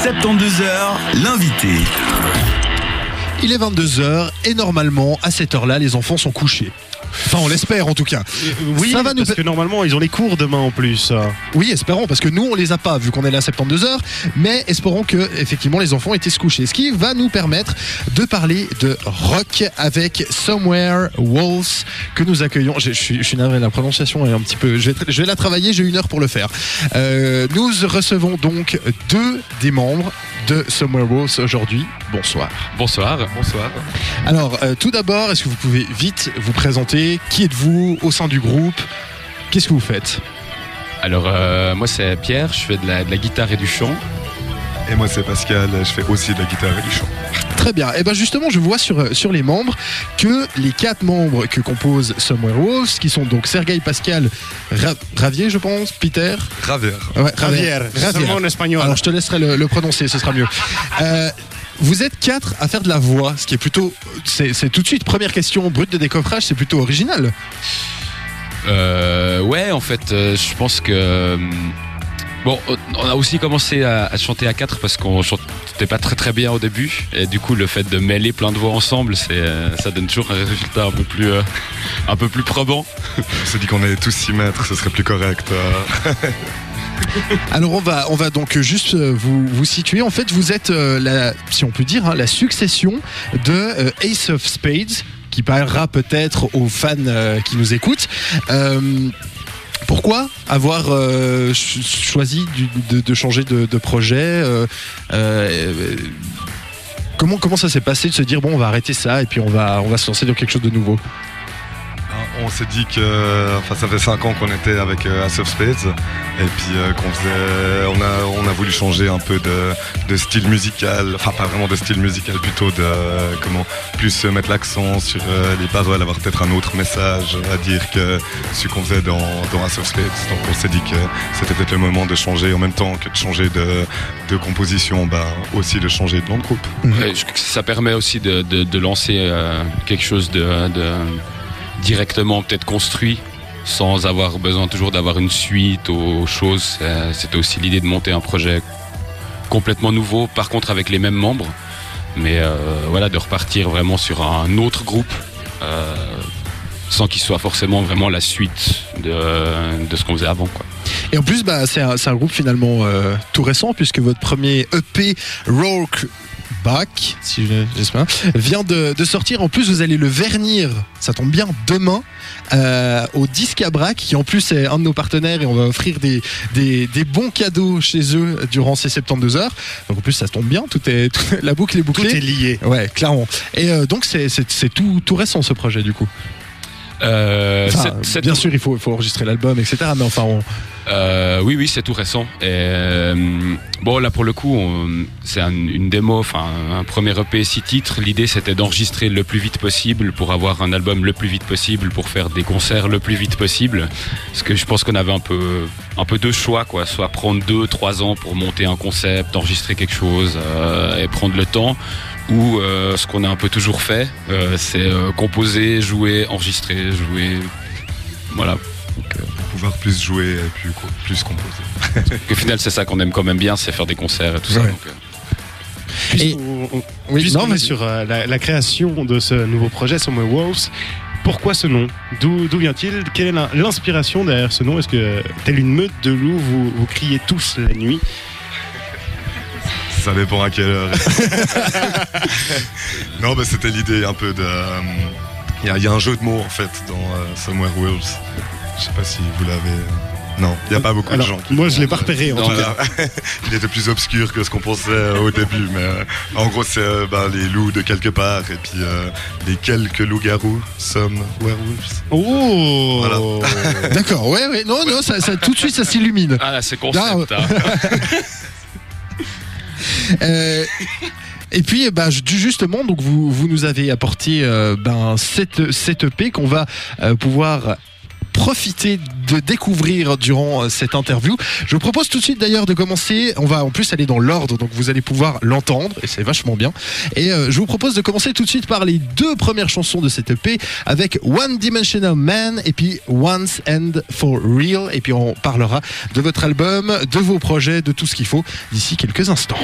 72 heures, l'invité. Il est 22h et normalement, à cette heure-là, les enfants sont couchés. Enfin, on l'espère en tout cas. Oui, Ça va nous parce que normalement, ils ont les cours demain en plus. Oui, espérons, parce que nous, on les a pas, vu qu'on est là à 72 heures, mais espérons que, effectivement, les enfants étaient se coucher. Ce qui va nous permettre de parler de rock avec Somewhere Walls, que nous accueillons. Je, je suis, je suis navré, la prononciation est un petit peu. Je vais, je vais la travailler, j'ai une heure pour le faire. Euh, nous recevons donc deux des membres de Somewhere Walls aujourd'hui. Bonsoir. Bonsoir. Bonsoir. Alors, euh, tout d'abord, est-ce que vous pouvez vite vous présenter? Qui êtes-vous? Au sein du groupe? Qu'est-ce que vous faites? Alors, euh, moi, c'est Pierre, je fais de la, de la guitare et du chant. Et moi c'est Pascal, je fais aussi de la guitare et du chant. Très bien. Et ben justement, je vois sur, sur les membres que les quatre membres que compose Somewhere Walls, qui sont donc Sergei Pascal Ra- Ravier, je pense, Peter? Ravier. Ouais, Ravier. seulement en espagnol. Alors je te laisserai le, le prononcer, ce sera mieux. Euh, vous êtes quatre à faire de la voix, ce qui est plutôt. C'est c'est tout de suite, première question brute de décoffrage, c'est plutôt original. Euh, ouais, en fait, euh, je pense que. Bon, on a aussi commencé à, à chanter à quatre parce qu'on chantait pas très très bien au début. Et du coup, le fait de mêler plein de voix ensemble, c'est, euh, ça donne toujours un résultat un peu plus, euh, un peu plus probant. On s'est dit qu'on allait tous s'y mettre, ce serait plus correct. euh. Alors on va, on va donc juste vous, vous situer. En fait, vous êtes, euh, la, si on peut dire, hein, la succession de euh, Ace of Spades, qui parlera peut-être aux fans euh, qui nous écoutent. Pourquoi avoir euh, ch- choisi de, changer de, projet euh, euh, Comment, ça s'est passé de se dire bon on va arrêter ça et puis on va se lancer dans quelque chose de nouveau? On s'est dit que, enfin, ça fait 5 ans qu'on était avec euh, Ace of Spades et puis euh, qu'on faisait, on a, on a voulu changer un peu de, style musical, enfin pas vraiment de style musical, plutôt de euh, comment plus mettre l'accent sur euh, les paroles, avoir peut-être un autre message à dire que ce qu'on faisait dans, dans Ace of Spades. Donc on s'est dit que c'était peut-être le moment de changer en même temps que de changer de, composition, bah, aussi de changer de nom de groupe. Ça permet aussi de, lancer euh, quelque chose de directement peut-être construit sans avoir besoin toujours d'avoir une suite aux choses. Euh, C'était aussi l'idée de monter un projet complètement nouveau, par contre avec les mêmes membres, mais euh, voilà, de repartir vraiment sur un autre groupe. euh, sans qu'il soit forcément vraiment la suite de, ce qu'on faisait avant. Et en plus, bah, c'est un, groupe finalement tout récent, puisque votre premier EP, Rock Back, si je- j'espère, vient de, de sortir. En plus, vous allez le vernir, ça tombe bien, demain, euh, au Discabrac, qui en plus est un de nos partenaires, et on va offrir des, des, des bons cadeaux chez eux durant ces 72 heures. Donc en plus, ça tombe bien, tout est, tout- la boucle est Tout bouclée. est lié. Ouais, clairement. Et euh, donc, c'est tout, tout récent ce projet, du coup. Euh, Enfin, cette- bien sûr, il faut, il faut enregistrer l'album, etc. Mais enfin, on, Euh, oui, oui, c'est tout récent. Et, euh, bon, là pour le coup, on- c'est un- une démo, enfin un premier EP six titres. L'idée c'était d'enregistrer le plus vite possible pour avoir un album le plus vite possible, pour faire des concerts le plus vite possible. Parce que je pense qu'on avait un peu, un peu deux choix, quoi. Soit prendre deux, trois ans pour monter un concept, enregistrer quelque chose et prendre le temps. Ou euh, ce qu'on a un peu toujours fait, euh, c'est euh, composer, jouer, enregistrer, jouer. Voilà. Donc, euh, Pour pouvoir plus jouer et plus, plus composer. Au final, c'est ça qu'on aime quand même bien, c'est faire des concerts et tout ça. Donc, euh, Et- on- oui, Puisqu'on non, est sur euh, la, la création de ce nouveau projet, Somewhere Wolves, pourquoi ce nom? D'où vient-il? Quelle est l'in- l'inspiration derrière ce nom? Est-ce que, telle une meute de loups, vous, vous criez tous la nuit? Ça dépend à quelle heure. non, bah, c'était l'idée un peu de. euh, Il y, a- il y a un jeu de mots en fait dans euh, Somewhere Wolves. Je sais pas si vous l'avez. Non, il n'y a pas beaucoup Alors, de gens. qui moi, je l'ai pas repéré en Non, tout cas. Voilà. Il était plus obscur que ce qu'on pensait euh, au début, mais euh, en gros, c'est euh, bah, les loups de quelque part et puis euh, les quelques loups-garous, some werewolves. Oh Voilà. D'accord, ouais, ouais, non, non, ça, ça- tout de suite ça s'illumine. Ah, là, c'est concept. Ah, hein. Euh, et puis, bah, ju- justement, donc vous, vous nous avez apporté euh, ben, cette, cette EP qu'on va euh, pouvoir profiter de découvrir durant cette interview. Je vous propose tout de suite d'ailleurs de commencer. On va en plus aller dans l'ordre, donc vous allez pouvoir l'entendre et c'est vachement bien. Et je vous propose de commencer tout de suite par les deux premières chansons de cette EP avec One Dimensional Man et puis Once and for Real. Et puis on parlera de votre album, de vos projets, de tout ce qu'il faut d'ici quelques instants.